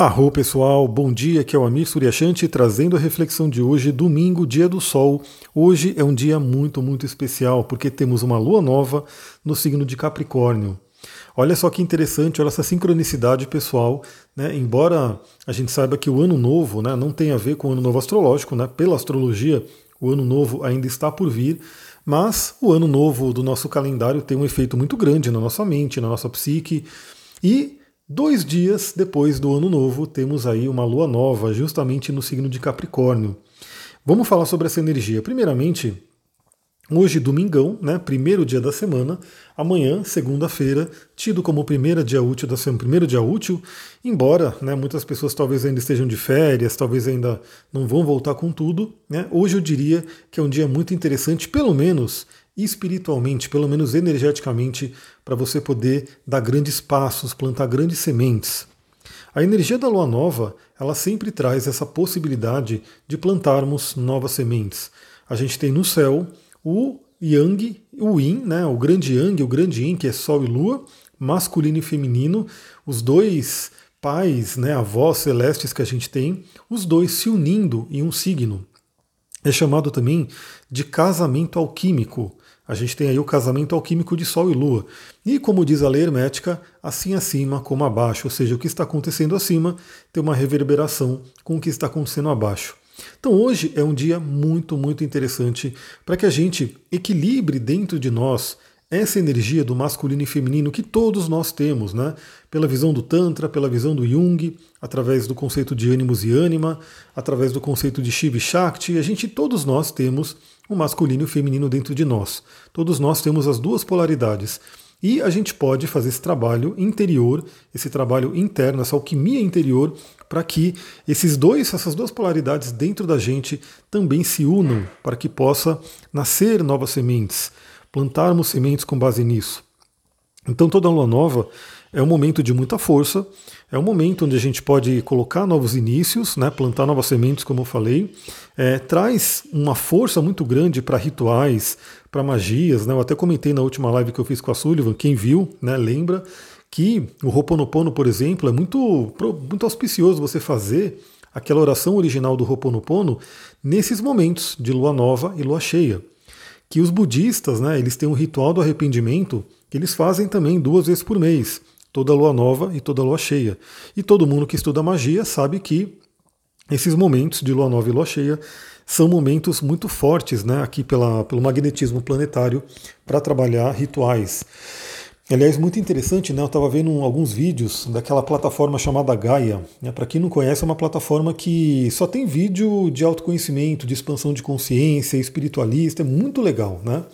Arro pessoal, bom dia, aqui é o Amir Suryashanti trazendo a reflexão de hoje, domingo, dia do sol. Hoje é um dia muito, muito especial porque temos uma lua nova no signo de Capricórnio. Olha só que interessante, olha essa sincronicidade pessoal, né? Embora a gente saiba que o ano novo né, não tem a ver com o ano novo astrológico, né? Pela astrologia, o ano novo ainda está por vir, mas o ano novo do nosso calendário tem um efeito muito grande na nossa mente, na nossa psique. E Dois dias depois do ano novo, temos aí uma lua nova, justamente no signo de Capricórnio. Vamos falar sobre essa energia. Primeiramente, hoje, domingão, né, primeiro dia da semana, amanhã, segunda-feira, tido como primeiro dia útil da semana, primeiro dia útil, embora né, muitas pessoas talvez ainda estejam de férias, talvez ainda não vão voltar com tudo. Né, hoje eu diria que é um dia muito interessante, pelo menos espiritualmente, pelo menos energeticamente, para você poder dar grandes passos, plantar grandes sementes. A energia da lua nova, ela sempre traz essa possibilidade de plantarmos novas sementes. A gente tem no céu o Yang, o Yin, né, o grande Yang, o grande Yin, que é Sol e Lua, masculino e feminino, os dois pais, né, avós celestes que a gente tem, os dois se unindo em um signo. É chamado também de casamento alquímico. A gente tem aí o casamento alquímico de Sol e Lua. E como diz a lei hermética, assim acima como abaixo, ou seja, o que está acontecendo acima tem uma reverberação com o que está acontecendo abaixo. Então hoje é um dia muito, muito interessante para que a gente equilibre dentro de nós essa energia do masculino e feminino que todos nós temos, né? Pela visão do Tantra, pela visão do Jung, através do conceito de ânimos e ânima, através do conceito de Shiva e Shakti, a gente, todos nós temos o masculino e o feminino dentro de nós. Todos nós temos as duas polaridades. E a gente pode fazer esse trabalho interior, esse trabalho interno, essa alquimia interior, para que esses dois, essas duas polaridades dentro da gente também se unam, para que possa nascer novas sementes plantarmos sementes com base nisso. Então toda lua nova é um momento de muita força, é um momento onde a gente pode colocar novos inícios, né, plantar novas sementes, como eu falei, é, traz uma força muito grande para rituais, para magias. Né, eu até comentei na última live que eu fiz com a Sullivan, quem viu, né, lembra que o Ho'oponopono, por exemplo, é muito, muito auspicioso você fazer aquela oração original do Ho'oponopono nesses momentos de lua nova e lua cheia que os budistas, né, eles têm um ritual do arrependimento que eles fazem também duas vezes por mês, toda lua nova e toda lua cheia. E todo mundo que estuda magia sabe que esses momentos de lua nova e lua cheia são momentos muito fortes, né, aqui pela, pelo magnetismo planetário para trabalhar rituais. Aliás, muito interessante, né? Eu estava vendo alguns vídeos daquela plataforma chamada Gaia. Né? Para quem não conhece, é uma plataforma que só tem vídeo de autoconhecimento, de expansão de consciência, espiritualista, é muito legal, né?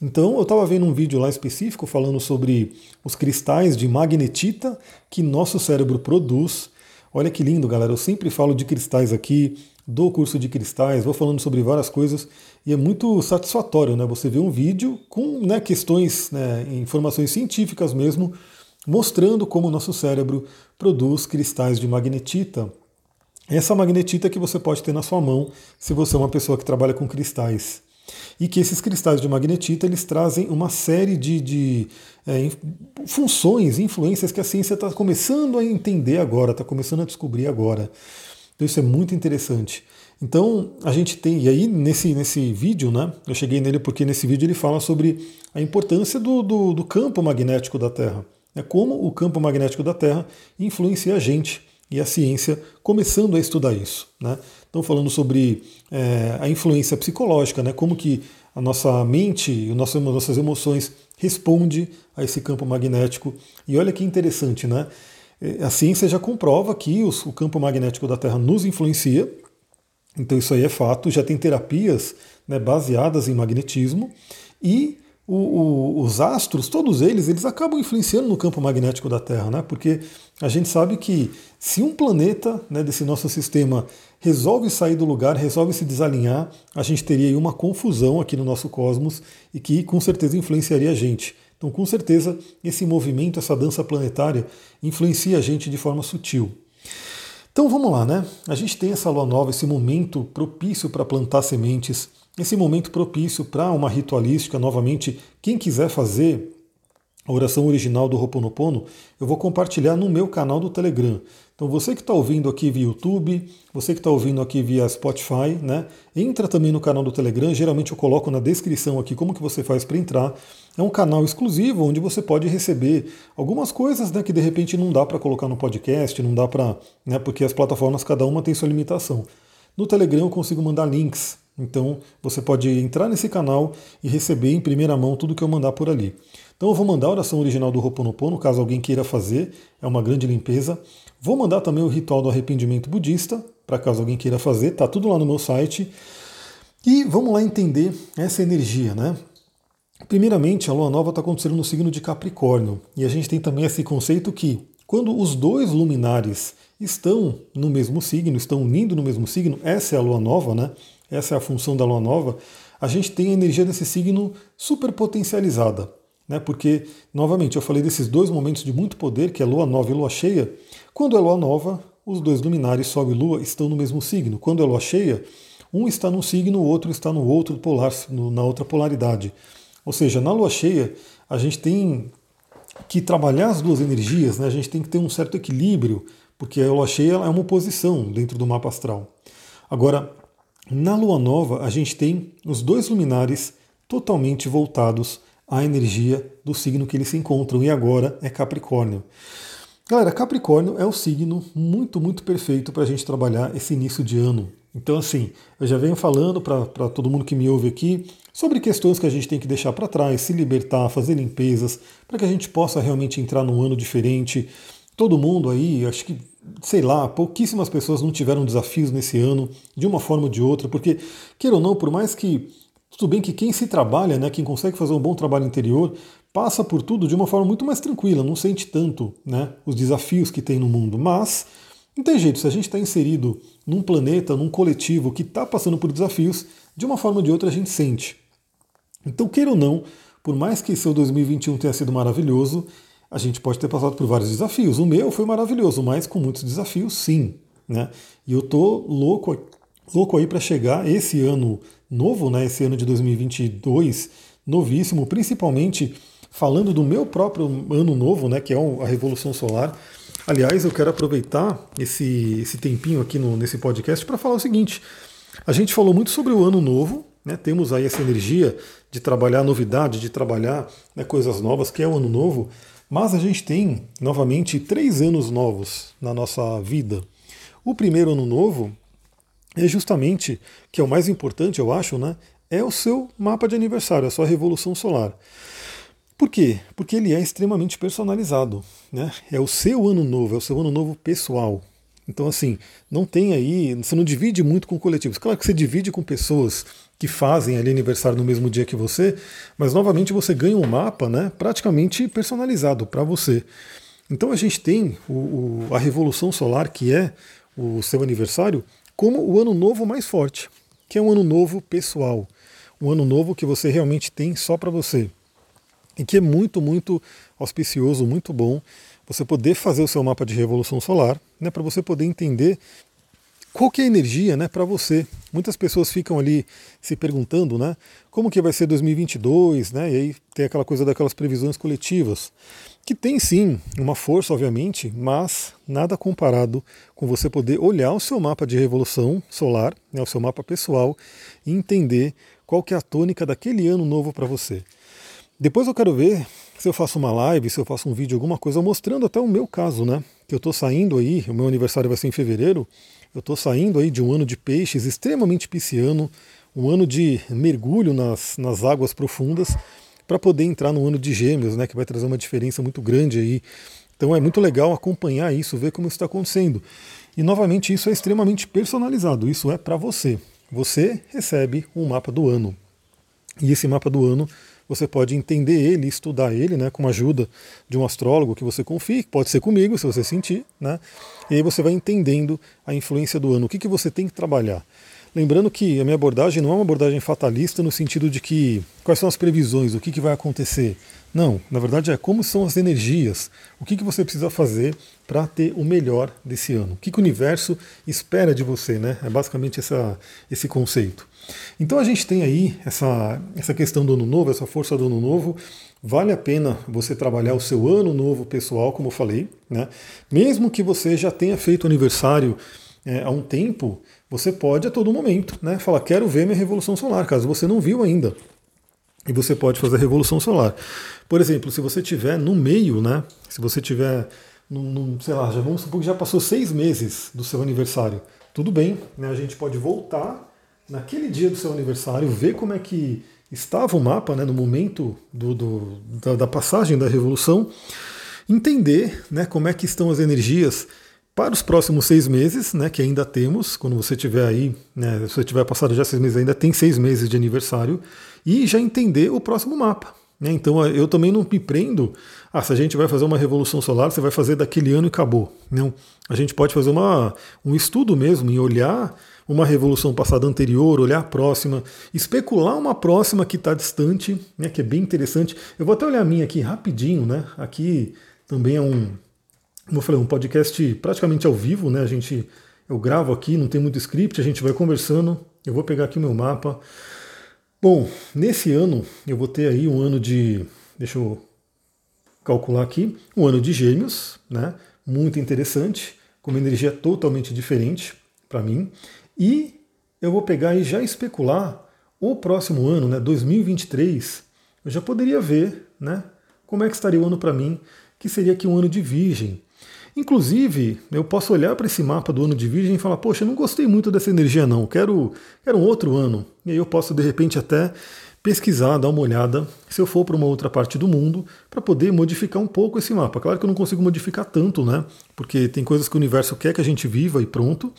Então, eu estava vendo um vídeo lá específico falando sobre os cristais de magnetita que nosso cérebro produz. Olha que lindo, galera. Eu sempre falo de cristais aqui, do curso de cristais, vou falando sobre várias coisas e é muito satisfatório, né? Você vê um vídeo com né, questões, né, informações científicas mesmo, mostrando como o nosso cérebro produz cristais de magnetita. Essa magnetita que você pode ter na sua mão se você é uma pessoa que trabalha com cristais. E que esses cristais de magnetita eles trazem uma série de, de é, funções, influências que a ciência está começando a entender agora, está começando a descobrir agora. Então isso é muito interessante. Então a gente tem, e aí nesse, nesse vídeo, né, eu cheguei nele porque nesse vídeo ele fala sobre a importância do, do, do campo magnético da Terra. Né, como o campo magnético da Terra influencia a gente e a ciência começando a estudar isso. Né? Então falando sobre é, a influência psicológica, né, como que a nossa mente, nossas, nossas emoções responde a esse campo magnético. E olha que interessante, né? É, a ciência já comprova que o campo magnético da Terra nos influencia, então isso aí é fato. Já tem terapias né, baseadas em magnetismo e o, o, os astros, todos eles, eles acabam influenciando no campo magnético da Terra, né? Porque a gente sabe que se um planeta né, desse nosso sistema resolve sair do lugar, resolve se desalinhar, a gente teria uma confusão aqui no nosso cosmos e que com certeza influenciaria a gente. Então, com certeza, esse movimento, essa dança planetária, influencia a gente de forma sutil. Então vamos lá, né? A gente tem essa lua nova, esse momento propício para plantar sementes, esse momento propício para uma ritualística. Novamente, quem quiser fazer a oração original do Ho'oponopono, eu vou compartilhar no meu canal do Telegram. Então você que está ouvindo aqui via YouTube, você que está ouvindo aqui via Spotify, né? Entra também no canal do Telegram. Geralmente eu coloco na descrição aqui como que você faz para entrar. É um canal exclusivo onde você pode receber algumas coisas né, que de repente não dá para colocar no podcast, não dá para. Né, porque as plataformas, cada uma tem sua limitação. No Telegram eu consigo mandar links. Então você pode entrar nesse canal e receber em primeira mão tudo que eu mandar por ali. Então eu vou mandar a oração original do Ho'oponopono, caso alguém queira fazer, é uma grande limpeza. Vou mandar também o ritual do arrependimento budista, para caso alguém queira fazer, tá tudo lá no meu site. E vamos lá entender essa energia, né? Primeiramente, a lua nova está acontecendo no signo de Capricórnio, e a gente tem também esse conceito que quando os dois luminares estão no mesmo signo, estão unindo no mesmo signo, essa é a lua nova, né? Essa é a função da lua nova. A gente tem a energia desse signo super potencializada, né? Porque, novamente, eu falei desses dois momentos de muito poder, que é lua nova e lua cheia. Quando é lua nova, os dois luminares, Sol e Lua, estão no mesmo signo. Quando é lua cheia, um está num signo, o outro está no outro polar, na outra polaridade. Ou seja, na lua cheia, a gente tem que trabalhar as duas energias, né? a gente tem que ter um certo equilíbrio, porque a lua cheia é uma oposição dentro do mapa astral. Agora, na lua nova, a gente tem os dois luminares totalmente voltados à energia do signo que eles se encontram, e agora é Capricórnio. Galera, Capricórnio é um signo muito, muito perfeito para a gente trabalhar esse início de ano. Então, assim, eu já venho falando para todo mundo que me ouve aqui sobre questões que a gente tem que deixar para trás, se libertar, fazer limpezas, para que a gente possa realmente entrar num ano diferente. Todo mundo aí, acho que, sei lá, pouquíssimas pessoas não tiveram desafios nesse ano, de uma forma ou de outra, porque, queira ou não, por mais que tudo bem que quem se trabalha, né, quem consegue fazer um bom trabalho interior, passa por tudo de uma forma muito mais tranquila, não sente tanto né, os desafios que tem no mundo. Mas não tem jeito, se a gente está inserido num planeta, num coletivo que está passando por desafios, de uma forma ou de outra a gente sente. Então, queira ou não, por mais que seu 2021 tenha sido maravilhoso, a gente pode ter passado por vários desafios. O meu foi maravilhoso, mas com muitos desafios, sim. Né? E eu tô louco, louco aí para chegar esse ano novo, né? Esse ano de 2022, novíssimo, principalmente falando do meu próprio ano novo, né, que é a Revolução Solar. Aliás, eu quero aproveitar esse, esse tempinho aqui no, nesse podcast para falar o seguinte: a gente falou muito sobre o ano novo, né, temos aí essa energia de trabalhar novidade, de trabalhar né, coisas novas, que é o ano novo, mas a gente tem novamente três anos novos na nossa vida. O primeiro ano novo é justamente, que é o mais importante, eu acho, né, é o seu mapa de aniversário, a sua revolução solar. Por quê? Porque ele é extremamente personalizado. Né? É o seu ano novo, é o seu ano novo pessoal. Então, assim, não tem aí, você não divide muito com coletivos. Claro que você divide com pessoas que fazem ali aniversário no mesmo dia que você, mas novamente você ganha um mapa né, praticamente personalizado para você. Então a gente tem o, o, a Revolução Solar, que é o seu aniversário, como o ano novo mais forte, que é um ano novo pessoal. Um ano novo que você realmente tem só para você e que é muito, muito auspicioso, muito bom você poder fazer o seu mapa de revolução solar, né, para você poder entender qual que é a energia né, para você. Muitas pessoas ficam ali se perguntando né, como que vai ser 2022, né, e aí tem aquela coisa daquelas previsões coletivas, que tem sim uma força, obviamente, mas nada comparado com você poder olhar o seu mapa de revolução solar, né, o seu mapa pessoal, e entender qual que é a tônica daquele ano novo para você. Depois eu quero ver se eu faço uma live, se eu faço um vídeo, alguma coisa mostrando até o meu caso, né? Que eu estou saindo aí, o meu aniversário vai ser em fevereiro, eu estou saindo aí de um ano de peixes extremamente pisciano, um ano de mergulho nas, nas águas profundas, para poder entrar no ano de gêmeos, né? Que vai trazer uma diferença muito grande aí. Então é muito legal acompanhar isso, ver como isso está acontecendo. E novamente isso é extremamente personalizado, isso é para você. Você recebe um mapa do ano. E esse mapa do ano você pode entender ele, estudar ele, né, com a ajuda de um astrólogo que você confie, pode ser comigo, se você sentir, né, e aí você vai entendendo a influência do ano, o que, que você tem que trabalhar. Lembrando que a minha abordagem não é uma abordagem fatalista no sentido de que quais são as previsões, o que, que vai acontecer. Não, na verdade é como são as energias, o que, que você precisa fazer para ter o melhor desse ano, o que, que o universo espera de você, né? É basicamente essa, esse conceito. Então a gente tem aí essa, essa questão do ano novo, essa força do ano novo. Vale a pena você trabalhar o seu ano novo pessoal, como eu falei, né? Mesmo que você já tenha feito aniversário é, há um tempo, você pode a todo momento, né? Falar, quero ver minha revolução solar, caso você não viu ainda. E você pode fazer a revolução solar. Por exemplo, se você tiver no meio, né? Se você tiver, num, num, sei lá, já vamos supor que já passou seis meses do seu aniversário. Tudo bem, né? A gente pode voltar naquele dia do seu aniversário, ver como é que estava o mapa né, no momento do, do da, da, passagem da revolução, entender né, como é que estão as energias para os próximos seis meses, né, que ainda temos, quando você tiver aí, né, se você tiver passado já seis meses, ainda tem seis meses de aniversário, e já entender o próximo mapa. Né? Então eu também não me prendo, ah, se a gente vai fazer uma revolução solar, você vai fazer daquele ano e acabou. Não. A gente pode fazer uma, um estudo mesmo em olhar uma revolução passada anterior, olhar a próxima, especular uma próxima que está distante, né, que é bem interessante. Eu vou até olhar a minha aqui rapidinho, né? Aqui também é um, como eu falei, um podcast praticamente ao vivo, né? A gente, eu gravo aqui, não tem muito script, a gente vai conversando. Eu vou pegar aqui o meu mapa. Bom, nesse ano eu vou ter aí um ano de, deixa eu calcular aqui, um ano de Gêmeos, né? Muito interessante, com uma energia totalmente diferente para mim. E eu vou pegar e já especular o próximo ano, né, 2023, eu já poderia ver, né, como é que estaria o ano para mim, que seria aqui um ano de Virgem. Inclusive, eu posso olhar para esse mapa do ano de Virgem e falar, poxa, eu não gostei muito dessa energia não, quero, quero um outro ano. E aí eu posso de repente até pesquisar, dar uma olhada, se eu for para uma outra parte do mundo, para poder modificar um pouco esse mapa. Claro que eu não consigo modificar tanto, né? Porque tem coisas que o universo quer que a gente viva e pronto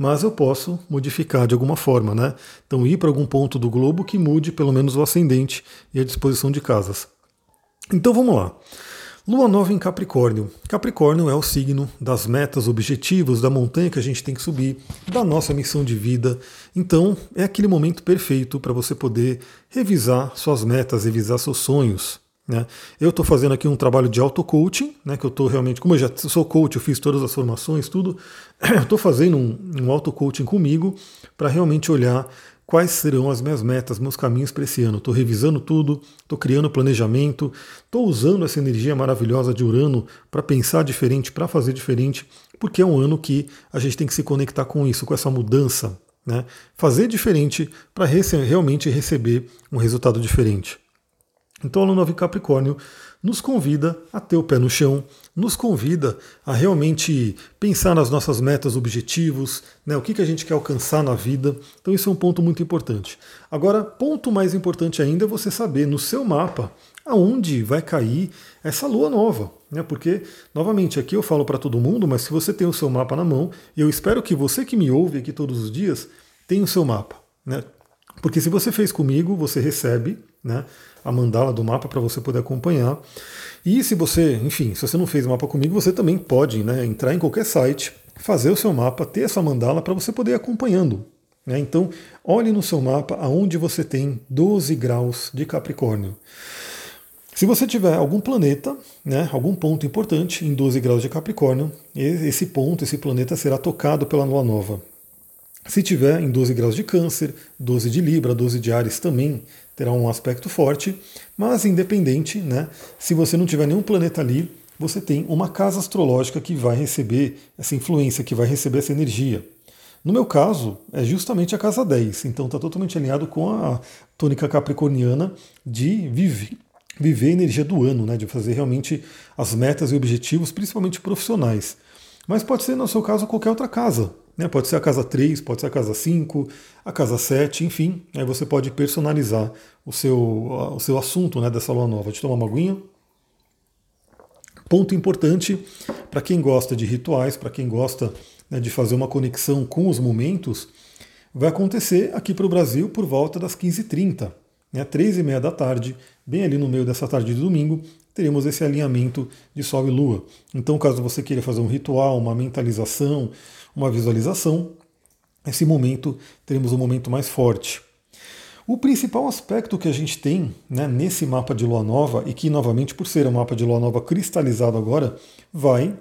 mas eu posso modificar de alguma forma, né? Então ir para algum ponto do globo que mude pelo menos o ascendente e a disposição de casas. Então vamos lá. Lua nova em Capricórnio. Capricórnio é o signo das metas, objetivos, da montanha que a gente tem que subir, da nossa missão de vida. Então é aquele momento perfeito para você poder revisar suas metas, revisar seus sonhos. Né? Eu estou fazendo aqui um trabalho de auto-coaching, né, que eu estou realmente, como eu já sou coach, eu fiz todas as formações, tudo, eu estou fazendo um, um auto-coaching comigo para realmente olhar quais serão as minhas metas, meus caminhos para esse ano. Estou revisando tudo, estou criando planejamento, estou usando essa energia maravilhosa de Urano para pensar diferente, para fazer diferente, porque é um ano que a gente tem que se conectar com isso, com essa mudança. Né? Fazer diferente para rece realmente receber um resultado diferente. Então a Lua Nova em Capricórnio nos convida a ter o pé no chão, nos convida a realmente pensar nas nossas metas, objetivos, né, o que, que a gente quer alcançar na vida. Então isso é um ponto muito importante. Agora, ponto mais importante ainda é você saber no seu mapa aonde vai cair essa lua nova. Né? Porque, novamente, aqui eu falo para todo mundo, mas se você tem o seu mapa na mão, eu espero que você que me ouve aqui todos os dias tenha o seu mapa. Né? Porque se você fez comigo, você recebe né, a mandala do mapa para você poder acompanhar. E se você, enfim, se você não fez mapa comigo, você também pode né, entrar em qualquer site, fazer o seu mapa, ter essa mandala para você poder ir acompanhando. Né? Então, olhe no seu mapa aonde você tem 12 graus de Capricórnio. Se você tiver algum planeta, né, algum ponto importante em 12 graus de Capricórnio, esse ponto, esse planeta será tocado pela lua nova. Se tiver em 12 graus de Câncer, 12 de Libra, 12 de Ares também terá um aspecto forte, mas independente, né, se você não tiver nenhum planeta ali, você tem uma casa astrológica que vai receber essa influência, que vai receber essa energia. No meu caso, é justamente a casa 10, então está totalmente alinhado com a tônica capricorniana de viver, viver a energia do ano, né, de fazer realmente as metas e objetivos, principalmente profissionais. Mas pode ser, no seu caso, qualquer outra casa. Né? Pode ser a casa 3, pode ser a casa 5, a casa 7, enfim. Aí você pode personalizar o seu, o seu assunto né, dessa lua nova. Eu tomar uma aguinha. Ponto importante para quem gosta de rituais, para quem gosta né, de fazer uma conexão com os momentos, vai acontecer aqui para o Brasil por volta das 15h30, né, 3h30 da tarde, bem ali no meio dessa tarde de domingo, teremos esse alinhamento de Sol e Lua. Então, caso você queira fazer um ritual, uma mentalização, uma visualização, esse momento teremos um momento mais forte. O principal aspecto que a gente tem né, nesse mapa de lua nova, e que novamente por ser um mapa de lua nova cristalizado agora, vai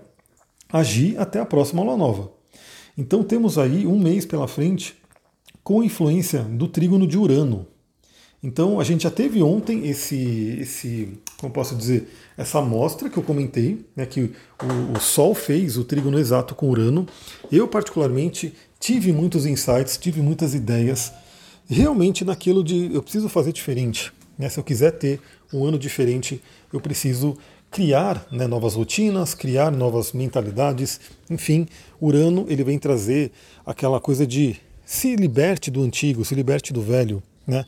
agir até a próxima lua nova. Então temos aí um mês pela frente com influência do trígono de Urano. Então a gente já teve ontem esse, esse como posso dizer, essa amostra que eu comentei, né, que o, o Sol fez o trígono exato com Urano. Eu particularmente tive muitos insights, tive muitas ideias realmente naquilo de eu preciso fazer diferente. Né? Se eu quiser ter um ano diferente, eu preciso criar né, novas rotinas, criar novas mentalidades. Enfim, Urano ele vem trazer aquela coisa de se liberte do antigo, se liberte do velho. Né?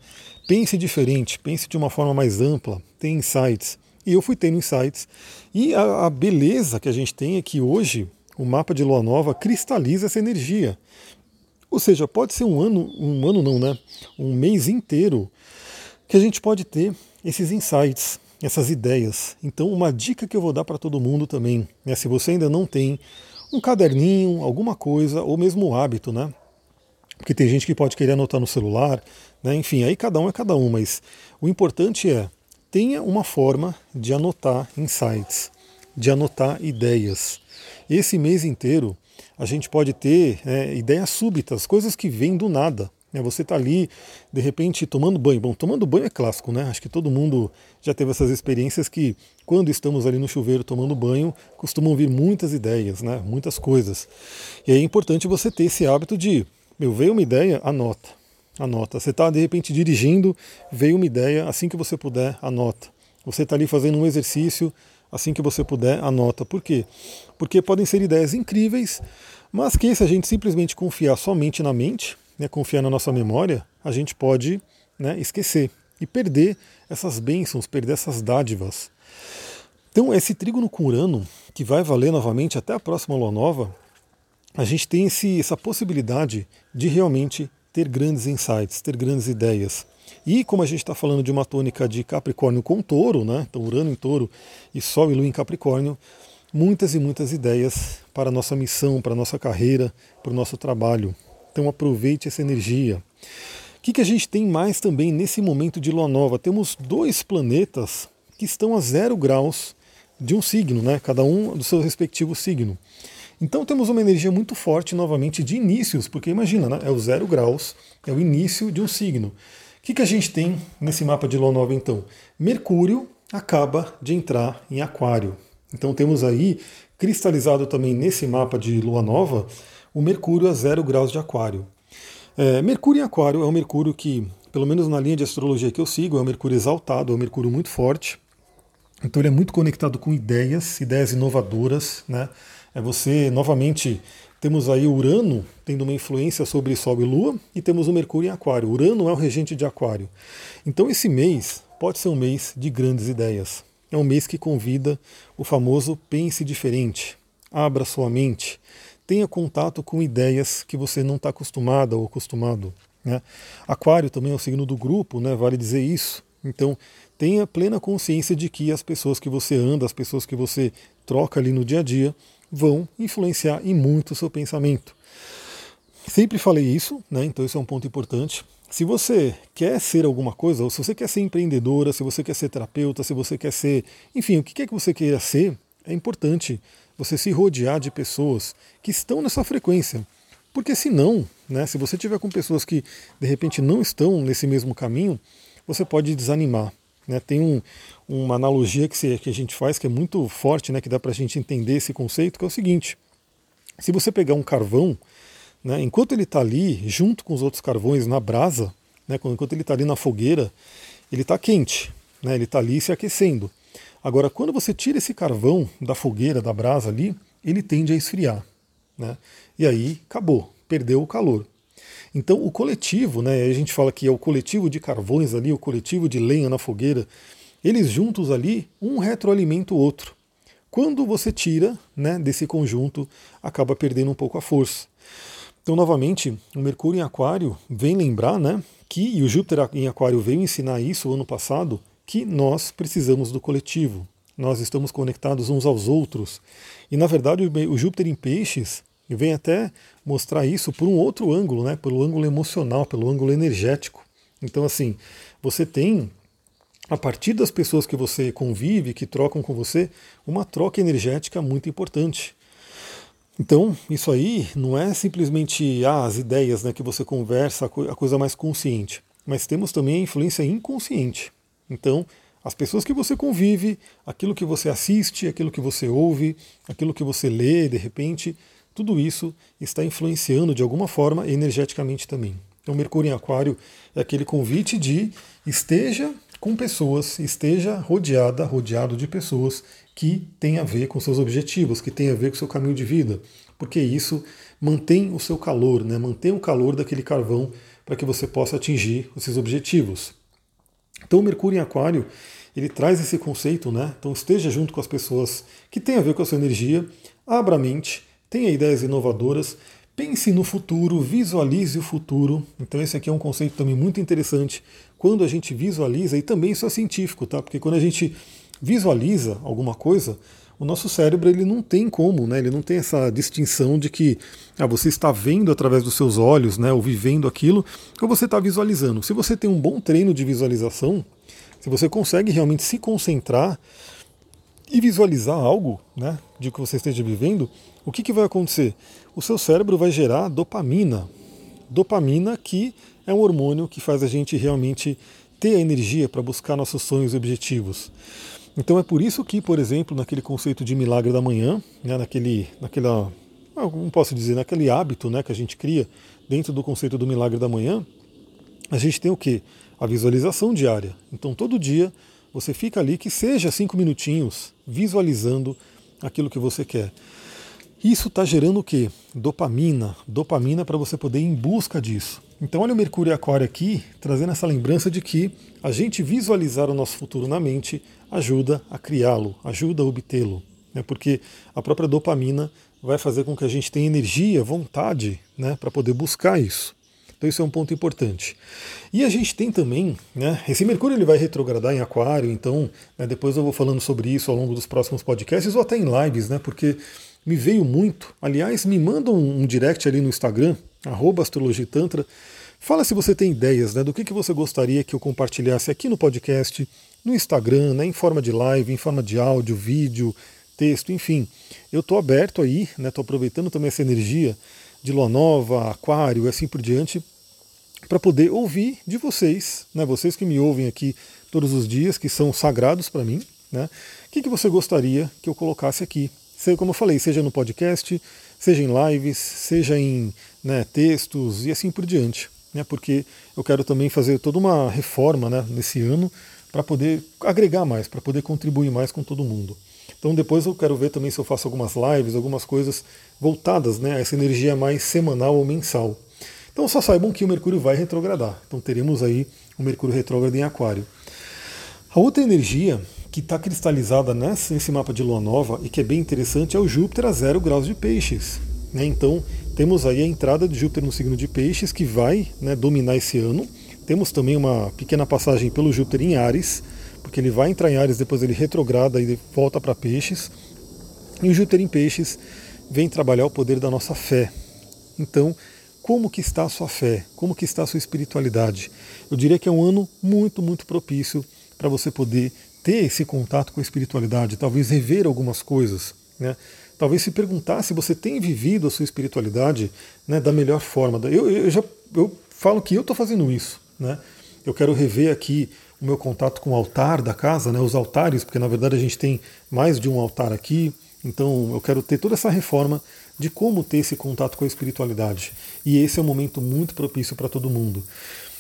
Pense diferente, pense de uma forma mais ampla, tem insights. E eu fui tendo insights. E a, a beleza que a gente tem é que hoje o mapa de lua nova cristaliza essa energia. Ou seja, pode ser um ano, um ano não, né? Um mês inteiro que a gente pode ter esses insights, essas ideias. Então, uma dica que eu vou dar para todo mundo também, né? Se você ainda não tem um caderninho, alguma coisa, ou mesmo o hábito, né? Porque tem gente que pode querer anotar no celular, né? Enfim, aí cada um é cada um, mas o importante é tenha uma forma de anotar insights, de anotar ideias. Esse mês inteiro a gente pode ter é, ideias súbitas, coisas que vêm do nada. Né? Você está ali, de repente, tomando banho. Bom, tomando banho é clássico, né? Acho que todo mundo já teve essas experiências que, quando estamos ali no chuveiro tomando banho, costumam vir muitas ideias, né? muitas coisas. E é importante você ter esse hábito de, meu, veio uma ideia, anota. Anota. Você está, de repente, dirigindo, veio uma ideia, assim que você puder, anota. Você está ali fazendo um exercício, assim que você puder, anota. Por quê? Porque podem ser ideias incríveis, mas que se a gente simplesmente confiar somente na mente, né, confiar na nossa memória, a gente pode né, esquecer e perder essas bênçãos, perder essas dádivas. Então, esse trígono com Urano, que vai valer novamente até a próxima lua nova, a gente tem esse, essa possibilidade de realmente ter grandes insights, ter grandes ideias. E como a gente está falando de uma tônica de Capricórnio com touro, né? então Urano em touro e Sol e Lua em Capricórnio, muitas e muitas ideias para a nossa missão, para a nossa carreira, para o nosso trabalho. Então aproveite essa energia. O que, que a gente tem mais também nesse momento de lua nova? Temos dois planetas que estão a zero graus de um signo, né? cada um do seu respectivo signo. Então temos uma energia muito forte novamente de inícios, porque imagina, né? é o zero graus, é o início de um signo. O que, que a gente tem nesse mapa de lua nova então? Mercúrio acaba de entrar em Aquário. Então temos aí cristalizado também nesse mapa de lua nova o Mercúrio a zero graus de Aquário. É, Mercúrio em Aquário é um Mercúrio que, pelo menos na linha de astrologia que eu sigo, é um Mercúrio exaltado, é um Mercúrio muito forte. Então ele é muito conectado com ideias, ideias inovadoras. Né? É você, novamente, temos aí Urano tendo uma influência sobre Sol e Lua e temos o Mercúrio em Aquário. Urano é o regente de Aquário. Então esse mês pode ser um mês de grandes ideias. É um mês que convida o famoso pense diferente. Abra sua mente. Tenha contato com ideias que você não está acostumada ou acostumado. Né? Aquário também é o signo do grupo, né? vale dizer isso. Então, tenha plena consciência de que as pessoas que você anda, as pessoas que você troca ali no dia a dia, vão influenciar em muito o seu pensamento. Sempre falei isso, né? então isso é um ponto importante. Se você quer ser alguma coisa, ou se você quer ser empreendedora, se você quer ser terapeuta, se você quer ser. Enfim, o que quer que você queira ser, é importante você se rodear de pessoas que estão nessa frequência. Porque senão, né, se você tiver com pessoas que de repente não estão nesse mesmo caminho, você pode desanimar. Né? Tem um, uma analogia que, se, que a gente faz que é muito forte, né, que dá para a gente entender esse conceito, que é o seguinte: se você pegar um carvão, né, enquanto ele está ali, junto com os outros carvões na brasa, né, enquanto ele está ali na fogueira, ele está quente, né, ele está ali se aquecendo. Agora, quando você tira esse carvão da fogueira, da brasa ali, ele tende a esfriar. Né? E aí acabou, perdeu o calor. Então, o coletivo, né, a gente fala que é o coletivo de carvões ali, o coletivo de lenha na fogueira, eles juntos ali, um retroalimenta o outro. Quando você tira né, desse conjunto, acaba perdendo um pouco a força. Então, novamente, o Mercúrio em Aquário vem lembrar né, que, e o Júpiter em Aquário veio ensinar isso ano passado, que nós precisamos do coletivo. Nós estamos conectados uns aos outros. E, na verdade, o Júpiter em Peixes e vem até mostrar isso por um outro ângulo, né? Pelo ângulo emocional, pelo ângulo energético. Então, assim, você tem a partir das pessoas que você convive, que trocam com você, uma troca energética muito importante. Então, isso aí não é simplesmente ah, as ideias né, que você conversa, a coisa mais consciente, mas temos também a influência inconsciente. Então, as pessoas que você convive, aquilo que você assiste, aquilo que você ouve, aquilo que você lê, de repente, tudo isso está influenciando de alguma forma energeticamente também. Então, Mercúrio em Aquário é aquele convite de esteja com pessoas, esteja rodeada, rodeado de pessoas que têm a ver com seus objetivos, que têm a ver com seu caminho de vida, porque isso mantém o seu calor, né? mantém o calor daquele carvão para que você possa atingir os seus objetivos. Então Mercúrio em Aquário, ele traz esse conceito, né? Então esteja junto com as pessoas que têm a ver com a sua energia, abra a mente, tenha ideias inovadoras, pense no futuro, visualize o futuro. Então esse aqui é um conceito também muito interessante quando a gente visualiza, e também isso é científico, tá? Porque quando a gente visualiza alguma coisa, o nosso cérebro ele não tem como, né? Ele não tem essa distinção de que ah, você está vendo através dos seus olhos, né? Ou vivendo aquilo, ou você está visualizando. Se você tem um bom treino de visualização, se você consegue realmente se concentrar e visualizar algo, né? De que você esteja vivendo, o que, que vai acontecer? O seu cérebro vai gerar dopamina. Dopamina que é um hormônio que faz a gente realmente ter a energia para buscar nossos sonhos e objetivos. Então é por isso que, por exemplo, naquele conceito de milagre da manhã, né, naquele, naquela, ah, como posso dizer, naquele hábito né, que a gente cria dentro do conceito do milagre da manhã, a gente tem o que? A visualização diária. Então todo dia você fica ali que seja cinco minutinhos visualizando aquilo que você quer. Isso está gerando o que? Dopamina. Dopamina para você poder ir em busca disso. Então olha o Mercúrio e Aquário aqui, trazendo essa lembrança de que a gente visualizar o nosso futuro na mente ajuda a criá-lo, ajuda a obtê-lo. Né? Porque a própria dopamina vai fazer com que a gente tenha energia, vontade né, para poder buscar isso. Então isso é um ponto importante. E a gente tem também, né, esse Mercúrio ele vai retrogradar em Aquário, então né, depois eu vou falando sobre isso ao longo dos próximos podcasts ou até em lives, né, porque me veio muito. Aliás, me manda um, um direct ali no Instagram, astrologitantra, fala se você tem ideias né, do que, que você gostaria que eu compartilhasse aqui no podcast, no Instagram, né, em forma de live, em forma de áudio, vídeo, texto, enfim. Eu estou aberto aí, estou né, aproveitando também essa energia de lua nova, aquário e assim por diante, para poder ouvir de vocês, né, vocês que me ouvem aqui todos os dias, que são sagrados para mim, né, o que, que você gostaria que eu colocasse aqui? Como eu falei, seja no podcast, seja em lives, seja em né, textos e assim por diante. Né, porque eu quero também fazer toda uma reforma né, nesse ano para poder agregar mais, para poder contribuir mais com todo mundo. Então depois eu quero ver também se eu faço algumas lives, algumas coisas voltadas né, a essa energia mais semanal ou mensal. Então só saibam que o Mercúrio vai retrogradar. Então teremos aí o Mercúrio retrógrado em Aquário. A outra energia que está cristalizada nessa, nesse mapa de lua nova e que é bem interessante é o Júpiter a zero graus de peixes. Né? Então temos aí a entrada de Júpiter no signo de peixes que vai né, dominar esse ano. Temos também uma pequena passagem pelo Júpiter em Ares, porque ele vai entrar em Ares, depois ele retrograda e volta para peixes. E o Júpiter em peixes vem trabalhar o poder da nossa fé. Então, como que está a sua fé? Como que está a sua espiritualidade? Eu diria que é um ano muito, muito propício para você poder ter esse contato com a espiritualidade, talvez rever algumas coisas, né? Talvez se perguntar se você tem vivido a sua espiritualidade né, da melhor forma. Eu, eu já eu falo que eu estou fazendo isso, né? Eu quero rever aqui o meu contato com o altar da casa, né, os altares, porque na verdade a gente tem mais de um altar aqui. Então eu quero ter toda essa reforma de como ter esse contato com a espiritualidade. E esse é um momento muito propício para todo mundo.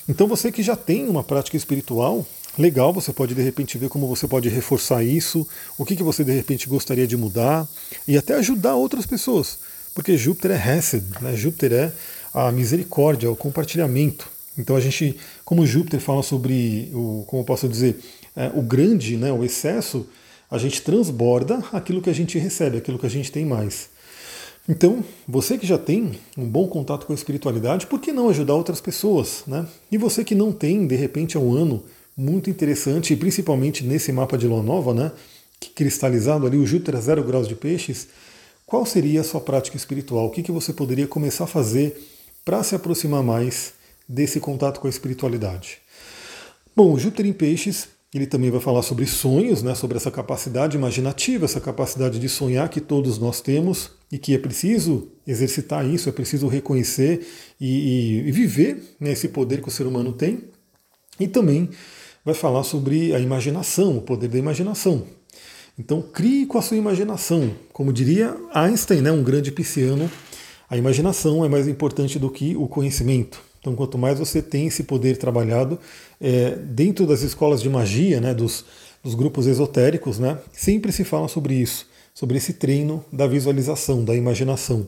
Então você que já tem uma prática espiritual, legal, você pode de repente ver como você pode reforçar isso, o que, que você de repente gostaria de mudar e até ajudar outras pessoas. Porque Júpiter é Hesed, né? Júpiter é a misericórdia, o compartilhamento. Então a gente, como Júpiter fala sobre o, como eu posso dizer, é, o grande, né, o excesso, a gente transborda aquilo que a gente recebe, aquilo que a gente tem mais. Então, você que já tem um bom contato com a espiritualidade, por que não ajudar outras pessoas? Né? E você que não tem, de repente é um ano muito interessante, principalmente nesse mapa de lua nova, né, cristalizado ali, o Júpiter a zero graus de peixes, qual seria a sua prática espiritual? O que, que você poderia começar a fazer para se aproximar mais desse contato com a espiritualidade? Bom, Júpiter em Peixes, ele também vai falar sobre sonhos, né, sobre essa capacidade imaginativa, essa capacidade de sonhar que todos nós temos e que é preciso exercitar isso, é preciso reconhecer e, e, e viver né, esse poder que o ser humano tem. E também vai falar sobre a imaginação, o poder da imaginação. Então, crie com a sua imaginação. Como diria Einstein, né, um grande pisciano, a imaginação é mais importante do que o conhecimento. Então, quanto mais você tem esse poder trabalhado é, dentro das escolas de magia, né, dos, dos grupos esotéricos, né, sempre se fala sobre isso, sobre esse treino da visualização, da imaginação.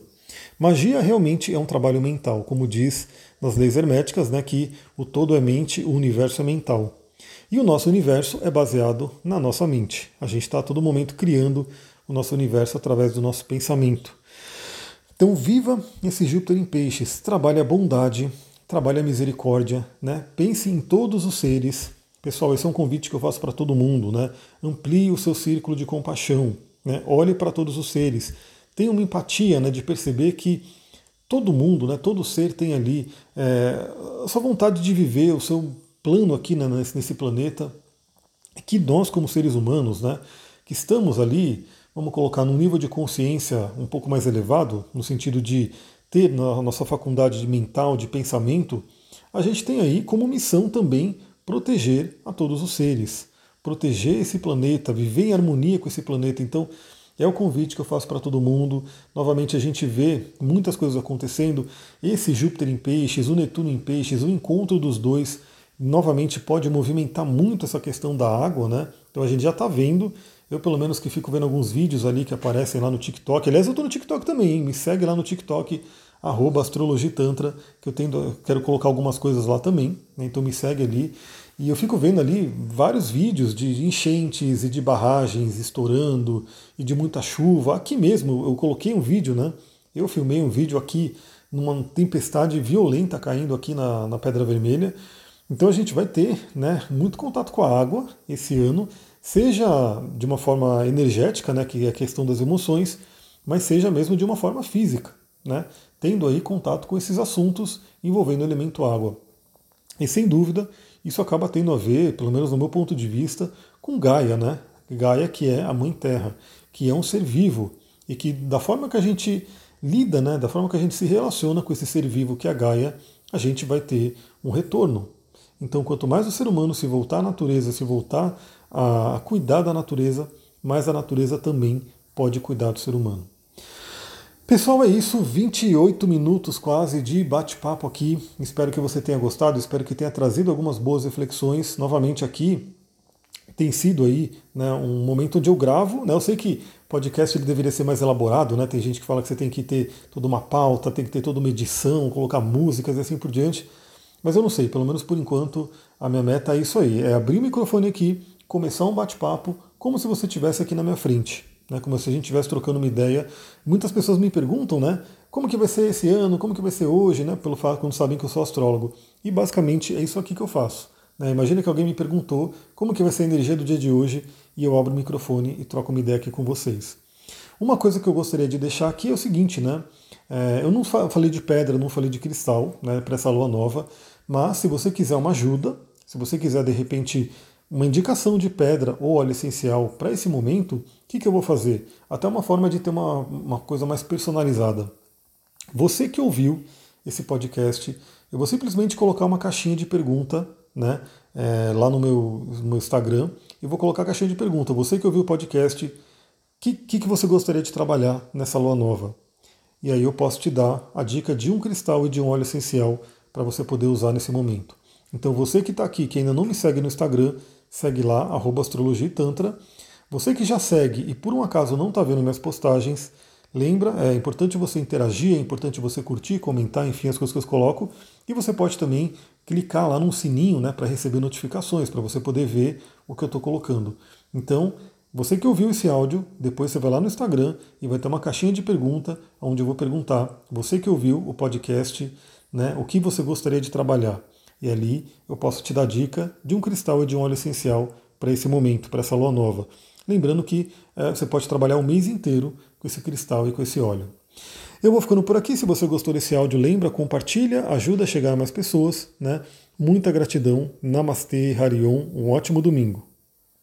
Magia realmente é um trabalho mental, como diz nas leis herméticas, né, que o todo é mente, o universo é mental. E o nosso universo é baseado na nossa mente. A gente está a todo momento criando o nosso universo através do nosso pensamento. Então viva esse Júpiter em peixes, trabalhe a bondade, trabalhe a misericórdia, né? pense em todos os seres. Pessoal, esse é um convite que eu faço para todo mundo. Né? Amplie o seu círculo de compaixão, né? olhe para todos os seres. Tenha uma empatia né, de perceber que todo mundo, né, todo ser tem ali é, a sua vontade de viver, o seu plano aqui né, nesse planeta. Que nós, como seres humanos, né, que estamos ali, vamos colocar num nível de consciência um pouco mais elevado, no sentido de ter na nossa faculdade mental, de pensamento, a gente tem aí como missão também proteger a todos os seres, proteger esse planeta, viver em harmonia com esse planeta. Então, é o convite que eu faço para todo mundo. Novamente, a gente vê muitas coisas acontecendo. Esse Júpiter em Peixes, o Netuno em Peixes, o encontro dos dois, novamente pode movimentar muito essa questão da água, né? Então a gente já está vendo eu, pelo menos, que fico vendo alguns vídeos ali que aparecem lá no TikTok. Aliás, eu estou no TikTok também, hein? me segue lá no TikTok, arroba astrologitantra, que eu tendo, quero colocar algumas coisas lá também, né? então me segue ali. E eu fico vendo ali vários vídeos de enchentes e de barragens estourando e de muita chuva. Aqui mesmo, eu coloquei um vídeo, né? Eu filmei um vídeo aqui numa tempestade violenta caindo aqui na, na Pedra Vermelha. Então a gente vai ter né, muito contato com a água esse ano, seja de uma forma energética, né, que é a questão das emoções, mas seja mesmo de uma forma física né, tendo aí contato com esses assuntos envolvendo o elemento água. E sem dúvida, isso acaba tendo a ver, pelo menos no meu ponto de vista, com Gaia, né? Gaia que é a Mãe Terra, que é um ser vivo e que da forma que a gente lida, né, da forma que a gente se relaciona com esse ser vivo que é a Gaia, a gente vai ter um retorno. Então, quanto mais o ser humano se voltar à natureza, se voltar a cuidar da natureza, mais a natureza também pode cuidar do ser humano. Pessoal, é isso. 28 minutos quase de bate-papo aqui. Espero que você tenha gostado, espero que tenha trazido algumas boas reflexões. Novamente aqui tem sido aí né, um momento onde eu gravo. Né? Eu sei que podcast ele deveria ser mais elaborado, né? Tem gente que fala que você tem que ter toda uma pauta, tem que ter toda uma edição, colocar músicas e assim por diante. Mas eu não sei, pelo menos por enquanto, a minha meta é isso aí: é abrir o microfone aqui, começar um bate-papo, como se você estivesse aqui na minha frente né, como se a gente estivesse trocando uma ideia. Muitas pessoas me perguntam, né, como que vai ser esse ano, como que vai ser hoje, né, pelo fato quando sabem que eu sou astrólogo. E basicamente é isso aqui que eu faço. Né? Imagina que alguém me perguntou como que vai ser a energia do dia de hoje e eu abro o microfone e troco uma ideia aqui com vocês. Uma coisa que eu gostaria de deixar aqui é o seguinte, né? É, eu não falei de pedra, não falei de cristal, né, para essa lua nova, mas se você quiser uma ajuda, se você quiser de repente uma indicação de pedra ou óleo essencial para esse momento, o que, que eu vou fazer? Até uma forma de ter uma, uma coisa mais personalizada. Você que ouviu esse podcast, eu vou simplesmente colocar uma caixinha de pergunta né, é, lá no meu, no meu Instagram e vou colocar a caixinha de pergunta. Você que ouviu o podcast, o que, que, que você gostaria de trabalhar nessa lua nova? E aí eu posso te dar a dica de um cristal e de um óleo essencial para você poder usar nesse momento. Então você que está aqui, que ainda não me segue no Instagram, segue lá, arroba astrologia e tantra. Você que já segue e por um acaso não está vendo minhas postagens, lembra, é importante você interagir, é importante você curtir, comentar, enfim, as coisas que eu coloco. E você pode também clicar lá num sininho né, para receber notificações, para você poder ver o que eu estou colocando. Então, você que ouviu esse áudio, depois você vai lá no Instagram e vai ter uma caixinha de pergunta onde eu vou perguntar, você que ouviu o podcast, né, o que você gostaria de trabalhar. E ali eu posso te dar dica de um cristal e de um óleo essencial para esse momento, para essa lua nova. Lembrando que é, você pode trabalhar o mês inteiro com esse cristal e com esse óleo. Eu vou ficando por aqui. Se você gostou desse áudio, lembra, compartilha, ajuda a chegar a mais pessoas. Né? Muita gratidão. Namastê, Harion. Um ótimo domingo.